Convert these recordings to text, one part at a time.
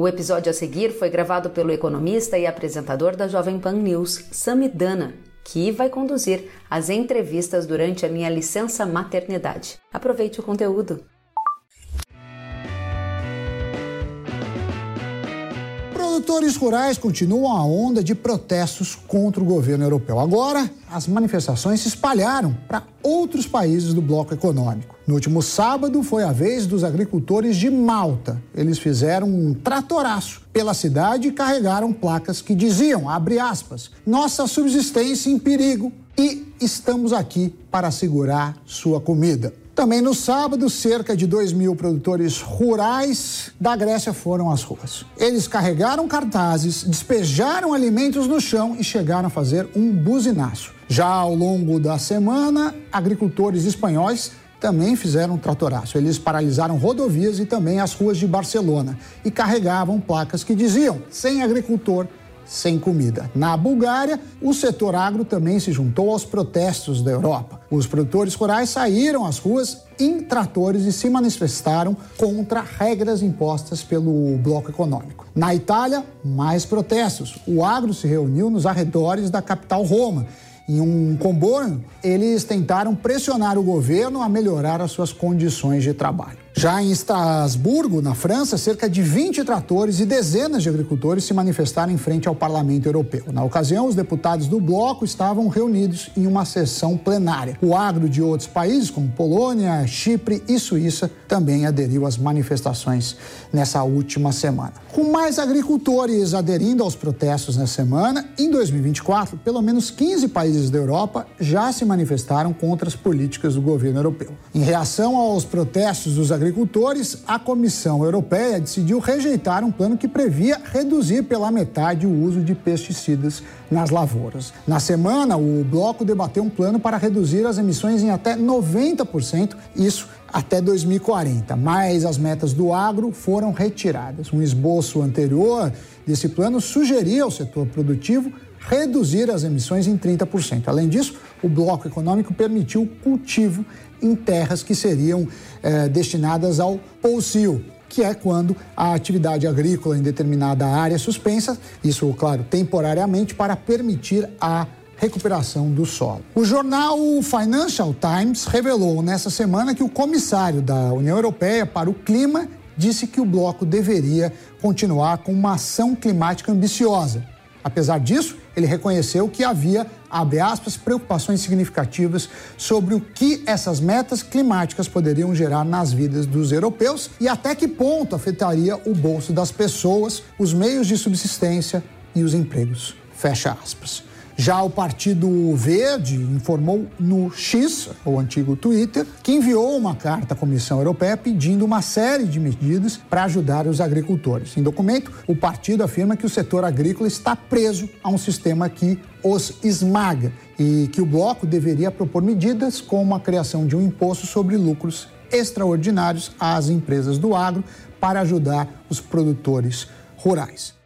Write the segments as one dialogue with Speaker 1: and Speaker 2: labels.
Speaker 1: O episódio a seguir foi gravado pelo economista e apresentador da Jovem Pan News, Samidana, que vai conduzir as entrevistas durante a minha licença maternidade. Aproveite o conteúdo.
Speaker 2: Produtores rurais continuam a onda de protestos contra o governo europeu. Agora, as manifestações se espalharam para outros países do bloco econômico. No último sábado, foi a vez dos agricultores de Malta. Eles fizeram um tratoraço pela cidade e carregaram placas que diziam, abre aspas, nossa subsistência em perigo e estamos aqui para segurar sua comida. Também no sábado, cerca de 2 mil produtores rurais da Grécia foram às ruas. Eles carregaram cartazes, despejaram alimentos no chão e chegaram a fazer um buzinaço. Já ao longo da semana, agricultores espanhóis também fizeram um tratoraço. Eles paralisaram rodovias e também as ruas de Barcelona e carregavam placas que diziam: sem agricultor, sem comida. Na Bulgária, o setor agro também se juntou aos protestos da Europa. Os produtores rurais saíram às ruas em tratores e se manifestaram contra regras impostas pelo bloco econômico. Na Itália, mais protestos. O agro se reuniu nos arredores da capital Roma em um comboio, eles tentaram pressionar o governo a melhorar as suas condições de trabalho. Já em Estrasburgo, na França, cerca de 20 tratores e dezenas de agricultores se manifestaram em frente ao Parlamento Europeu. Na ocasião, os deputados do bloco estavam reunidos em uma sessão plenária. O agro de outros países, como Polônia, Chipre e Suíça, também aderiu às manifestações nessa última semana. Com mais agricultores aderindo aos protestos nessa semana, em 2024, pelo menos 15 países da Europa já se manifestaram contra as políticas do governo europeu. Em reação aos protestos dos agricultores, agricultores, a Comissão Europeia decidiu rejeitar um plano que previa reduzir pela metade o uso de pesticidas nas lavouras. Na semana, o bloco debateu um plano para reduzir as emissões em até 90%, isso até 2040, mas as metas do agro foram retiradas. Um esboço anterior desse plano sugeria ao setor produtivo reduzir as emissões em 30%. Além disso, o bloco econômico permitiu o cultivo em terras que seriam eh, destinadas ao pousio, que é quando a atividade agrícola em determinada área é suspensa, isso, claro, temporariamente, para permitir a recuperação do solo. O jornal Financial Times revelou nessa semana que o comissário da União Europeia para o Clima disse que o bloco deveria continuar com uma ação climática ambiciosa. Apesar disso, ele reconheceu que havia, abre aspas, preocupações significativas sobre o que essas metas climáticas poderiam gerar nas vidas dos europeus e até que ponto afetaria o bolso das pessoas, os meios de subsistência e os empregos. Fecha aspas. Já o Partido Verde informou no X, o antigo Twitter, que enviou uma carta à Comissão Europeia pedindo uma série de medidas para ajudar os agricultores. Em documento, o partido afirma que o setor agrícola está preso a um sistema que os esmaga e que o bloco deveria propor medidas como a criação de um imposto sobre lucros extraordinários às empresas do agro para ajudar os produtores rurais.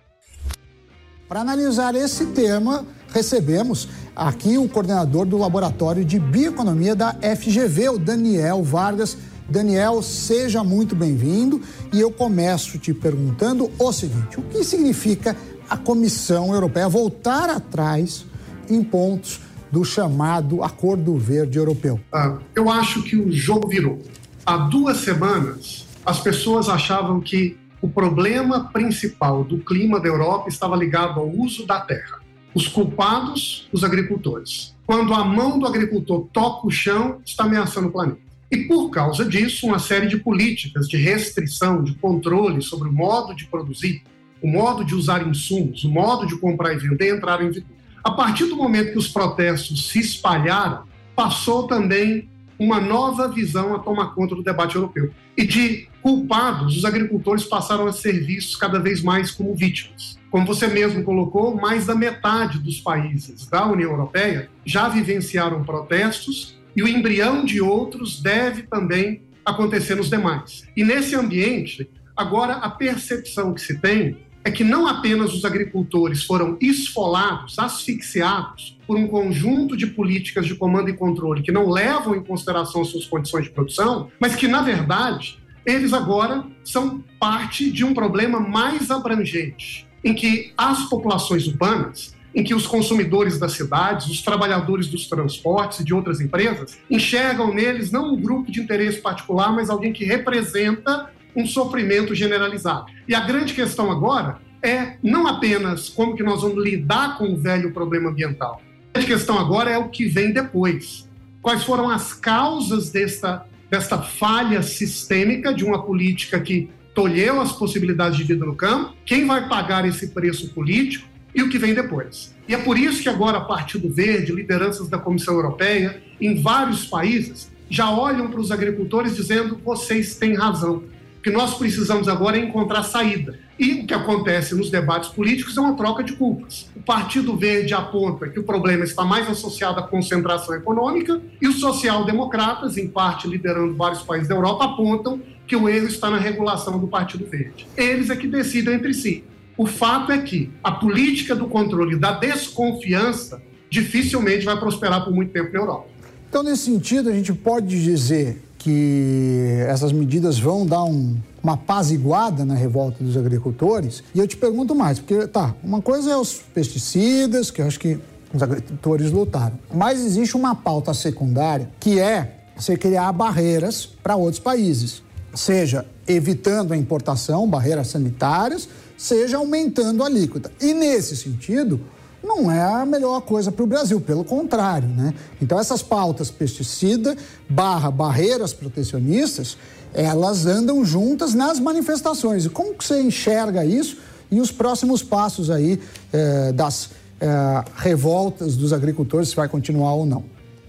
Speaker 2: Para analisar esse tema, recebemos aqui o coordenador do Laboratório de Bioeconomia da FGV, o Daniel Vargas. Daniel, seja muito bem-vindo e eu começo te perguntando o seguinte: o que significa a Comissão Europeia voltar atrás em pontos do chamado Acordo Verde Europeu?
Speaker 3: Ah, eu acho que o jogo virou. Há duas semanas, as pessoas achavam que o problema principal do clima da Europa estava ligado ao uso da terra os culpados, os agricultores. Quando a mão do agricultor toca o chão, está ameaçando o planeta. E por causa disso, uma série de políticas de restrição, de controle sobre o modo de produzir, o modo de usar insumos, o modo de comprar e vender entraram em vigor. A partir do momento que os protestos se espalharam, passou também uma nova visão a tomar conta do debate europeu. E de culpados, os agricultores passaram a ser vistos cada vez mais como vítimas. Como você mesmo colocou, mais da metade dos países da União Europeia já vivenciaram protestos e o embrião de outros deve também acontecer nos demais. E nesse ambiente, agora a percepção que se tem é que não apenas os agricultores foram esfolados, asfixiados por um conjunto de políticas de comando e controle que não levam em consideração suas condições de produção, mas que, na verdade, eles agora são parte de um problema mais abrangente, em que as populações urbanas, em que os consumidores das cidades, os trabalhadores dos transportes e de outras empresas, enxergam neles não um grupo de interesse particular, mas alguém que representa um sofrimento generalizado. E a grande questão agora é não apenas como que nós vamos lidar com o velho problema ambiental. A questão agora é o que vem depois. Quais foram as causas desta, desta falha sistêmica de uma política que tolheu as possibilidades de vida no campo? Quem vai pagar esse preço político? E o que vem depois? E é por isso que agora Partido Verde, lideranças da Comissão Europeia, em vários países, já olham para os agricultores dizendo: vocês têm razão que nós precisamos agora é encontrar saída. E o que acontece nos debates políticos é uma troca de culpas. O Partido Verde aponta que o problema está mais associado à concentração econômica e os social-democratas, em parte liderando vários países da Europa, apontam que o erro está na regulação do Partido Verde. Eles é que decidem entre si. O fato é que a política do controle da desconfiança dificilmente vai prosperar por muito tempo na Europa.
Speaker 2: Então, nesse sentido, a gente pode dizer que essas medidas vão dar um, uma apaziguada na revolta dos agricultores. E eu te pergunto mais, porque tá, uma coisa é os pesticidas, que eu acho que os agricultores lutaram, mas existe uma pauta secundária que é você criar barreiras para outros países, seja evitando a importação, barreiras sanitárias, seja aumentando a alíquota. E nesse sentido, não é a melhor coisa para o Brasil, pelo contrário, né? Então essas pautas pesticida barra barreiras protecionistas, elas andam juntas nas manifestações. E como que você enxerga isso e os próximos passos aí eh, das eh, revoltas dos agricultores, se vai continuar ou não?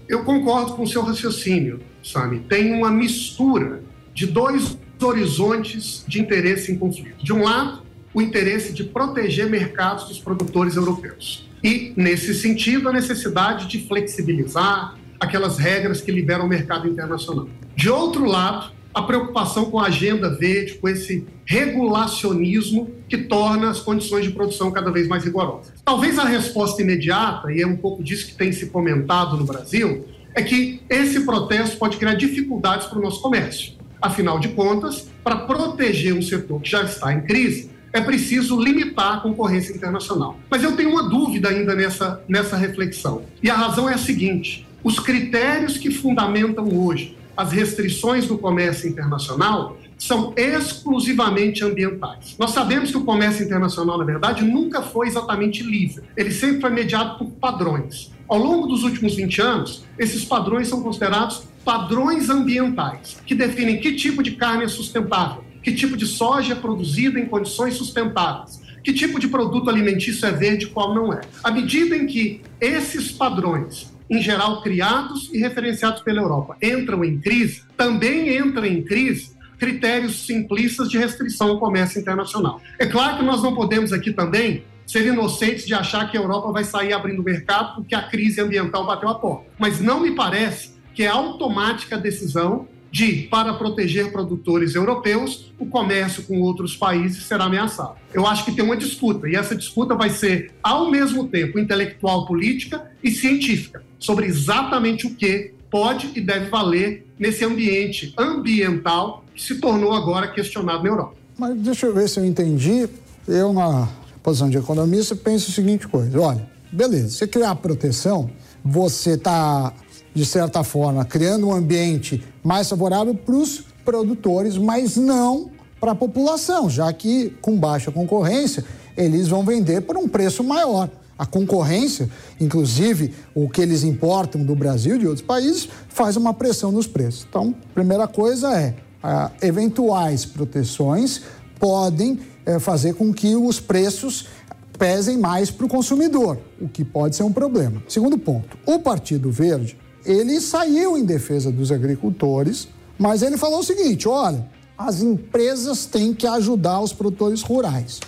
Speaker 3: Eu concordo com o seu raciocínio, Sami. Tem uma mistura de dois horizontes de interesse em conflito. De um lado, o interesse de proteger mercados dos produtores europeus. E, nesse sentido, a necessidade de flexibilizar aquelas regras que liberam o mercado internacional. De outro lado, a preocupação com a agenda verde, com esse regulacionismo que torna as condições de produção cada vez mais rigorosas. Talvez a resposta imediata, e é um pouco disso que tem se comentado no Brasil, é que esse protesto pode criar dificuldades para o nosso comércio. Afinal de contas, para proteger um setor que já está em crise, é preciso limitar a concorrência internacional. Mas eu tenho uma dúvida ainda nessa, nessa reflexão. E a razão é a seguinte: os critérios que fundamentam hoje as restrições do comércio internacional são exclusivamente ambientais. Nós sabemos que o comércio internacional, na verdade, nunca foi exatamente livre. Ele sempre foi mediado por padrões. Ao longo dos últimos 20 anos, esses padrões são considerados padrões ambientais, que definem que tipo de carne é sustentável, que tipo de soja é produzida em condições sustentáveis, que tipo de produto alimentício é verde e qual não é. À medida em que esses padrões, em geral criados e referenciados pela Europa, entram em crise, também entram em crise critérios simplistas de restrição ao comércio internacional. É claro que nós não podemos aqui também ser inocentes de achar que a Europa vai sair abrindo o mercado porque a crise ambiental bateu a porta. Mas não me parece que é automática a decisão de, para proteger produtores europeus, o comércio com outros países será ameaçado. Eu acho que tem uma disputa, e essa disputa vai ser, ao mesmo tempo, intelectual, política e científica, sobre exatamente o que pode e deve valer nesse ambiente ambiental que se tornou agora questionado na Europa.
Speaker 2: Mas deixa eu ver se eu entendi. Eu, na posição de economista, penso a seguinte coisa: olha, beleza, você criar proteção, você está de certa forma, criando um ambiente mais favorável para os produtores, mas não para a população, já que com baixa concorrência eles vão vender por um preço maior. A concorrência, inclusive o que eles importam do Brasil e de outros países, faz uma pressão nos preços. Então, primeira coisa é, eventuais proteções podem é, fazer com que os preços pesem mais para o consumidor, o que pode ser um problema. Segundo ponto, o Partido Verde ele saiu em defesa dos agricultores, mas ele falou o seguinte: olha, as empresas têm que ajudar os produtores rurais.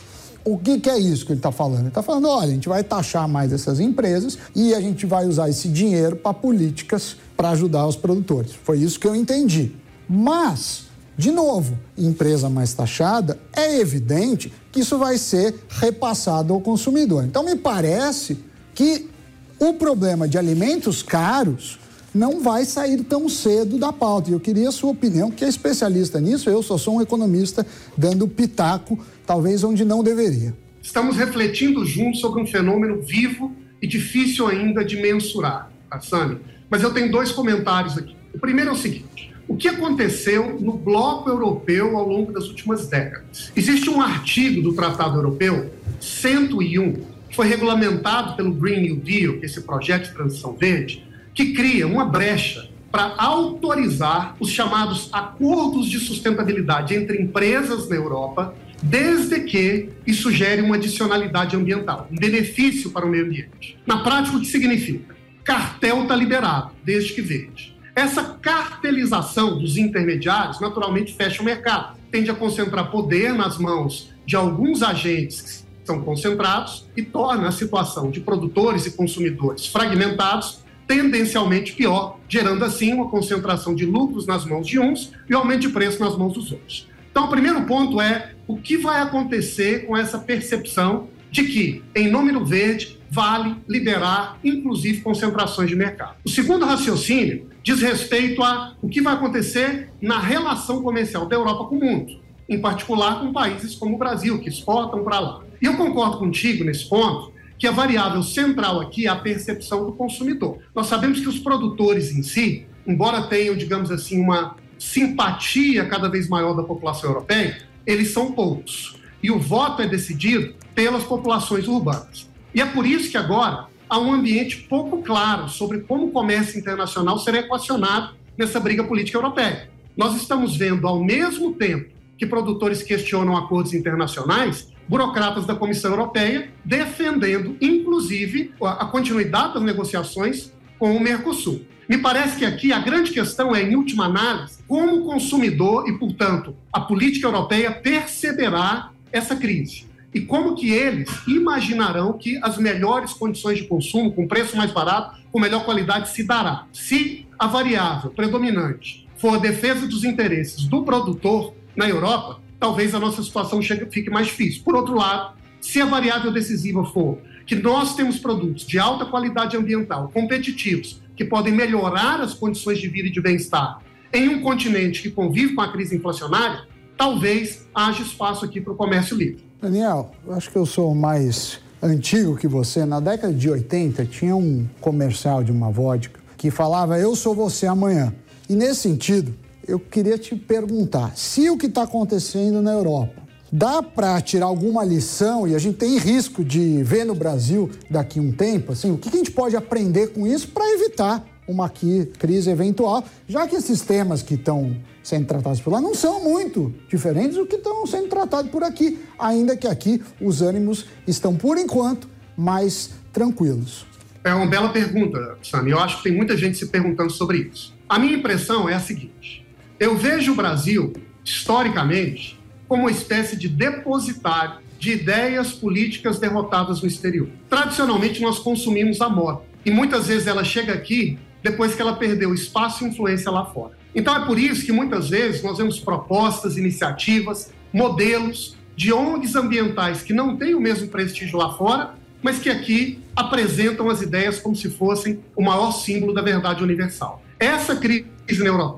Speaker 2: O que, que é isso que ele está falando? Ele está falando: olha, a gente vai taxar mais essas empresas e a gente vai usar esse dinheiro para políticas para ajudar os produtores. Foi isso que eu entendi. Mas, de novo, empresa mais taxada, é evidente que isso vai ser repassado ao consumidor. Então, me parece que o problema de alimentos caros não vai sair tão cedo da pauta. E eu queria a sua opinião, que é especialista nisso. Eu só sou um economista dando pitaco, talvez onde não deveria.
Speaker 3: Estamos refletindo juntos sobre um fenômeno vivo e difícil ainda de mensurar, tá, Sami? Mas eu tenho dois comentários aqui. O primeiro é o seguinte: o que aconteceu no bloco europeu ao longo das últimas décadas? Existe um artigo do Tratado Europeu, 101, que foi regulamentado pelo Green New Deal, é esse projeto de transição verde, que cria uma brecha para autorizar os chamados acordos de sustentabilidade entre empresas na Europa desde que isso gere uma adicionalidade ambiental, um benefício para o meio ambiente. Na prática, o que significa? Cartel está liberado, desde que verde. Essa cartelização dos intermediários naturalmente fecha o mercado, tende a concentrar poder nas mãos de alguns agentes que são concentrados e torna a situação de produtores e consumidores fragmentados tendencialmente pior, gerando assim uma concentração de lucros nas mãos de uns e aumento de preço nas mãos dos outros. Então, o primeiro ponto é o que vai acontecer com essa percepção de que, em nome do verde, vale liberar, inclusive, concentrações de mercado. O segundo raciocínio diz respeito a o que vai acontecer na relação comercial da Europa com o mundo, em particular com países como o Brasil, que exportam para lá. E eu concordo contigo nesse ponto, que a variável central aqui é a percepção do consumidor. Nós sabemos que os produtores em si, embora tenham, digamos assim, uma simpatia cada vez maior da população europeia, eles são poucos. E o voto é decidido pelas populações urbanas. E é por isso que agora há um ambiente pouco claro sobre como o comércio internacional será equacionado nessa briga política europeia. Nós estamos vendo, ao mesmo tempo que produtores questionam acordos internacionais, burocratas da Comissão Europeia defendendo, inclusive, a continuidade das negociações com o Mercosul. Me parece que aqui a grande questão é, em última análise, como o consumidor e, portanto, a política europeia perceberá essa crise. E como que eles imaginarão que as melhores condições de consumo, com preço mais barato, com melhor qualidade, se dará. Se a variável predominante for a defesa dos interesses do produtor na Europa, talvez a nossa situação chegue, fique mais difícil. Por outro lado, se a variável decisiva for que nós temos produtos de alta qualidade ambiental, competitivos, que podem melhorar as condições de vida e de bem-estar em um continente que convive com a crise inflacionária, talvez haja espaço aqui para o comércio livre.
Speaker 2: Daniel, eu acho que eu sou mais antigo que você. Na década de 80 tinha um comercial de uma vodka que falava Eu sou você amanhã. E nesse sentido, eu queria te perguntar se o que está acontecendo na Europa Dá para tirar alguma lição, e a gente tem risco de ver no Brasil daqui um tempo, assim, o que a gente pode aprender com isso para evitar uma crise eventual, já que esses temas que estão sendo tratados por lá não são muito diferentes do que estão sendo tratados por aqui, ainda que aqui os ânimos estão, por enquanto, mais tranquilos.
Speaker 3: É uma bela pergunta, Sam. Eu acho que tem muita gente se perguntando sobre isso. A minha impressão é a seguinte: eu vejo o Brasil, historicamente, como uma espécie de depositário de ideias políticas derrotadas no exterior. Tradicionalmente, nós consumimos a moda e muitas vezes ela chega aqui depois que ela perdeu espaço e influência lá fora. Então é por isso que muitas vezes nós vemos propostas, iniciativas, modelos de ONGs ambientais que não têm o mesmo prestígio lá fora, mas que aqui apresentam as ideias como se fossem o maior símbolo da verdade universal. Essa crise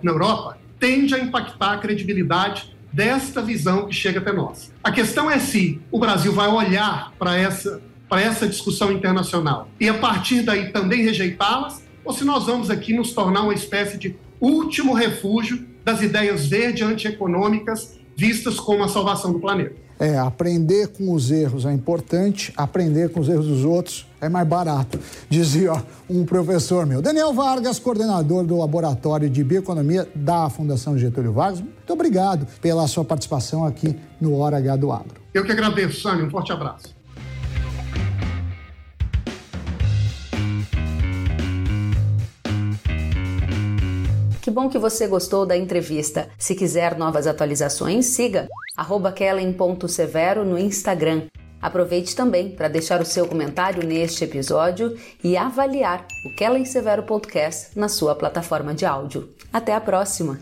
Speaker 3: na Europa tende a impactar a credibilidade desta visão que chega até nós. A questão é se o Brasil vai olhar para essa, para essa discussão internacional e, a partir daí, também rejeitá-las, ou se nós vamos aqui nos tornar uma espécie de último refúgio das ideias verde antieconômicas vistas como a salvação do planeta.
Speaker 2: É, aprender com os erros é importante, aprender com os erros dos outros é mais barato, dizia um professor meu. Daniel Vargas, coordenador do Laboratório de Bioeconomia da Fundação Getúlio Vargas, muito obrigado pela sua participação aqui no Hora H do Agro.
Speaker 3: Eu que agradeço, Sânia, um forte abraço.
Speaker 1: Que bom que você gostou da entrevista. Se quiser novas atualizações, siga kellen.severo no Instagram. Aproveite também para deixar o seu comentário neste episódio e avaliar o Kellen Severo Podcast na sua plataforma de áudio. Até a próxima!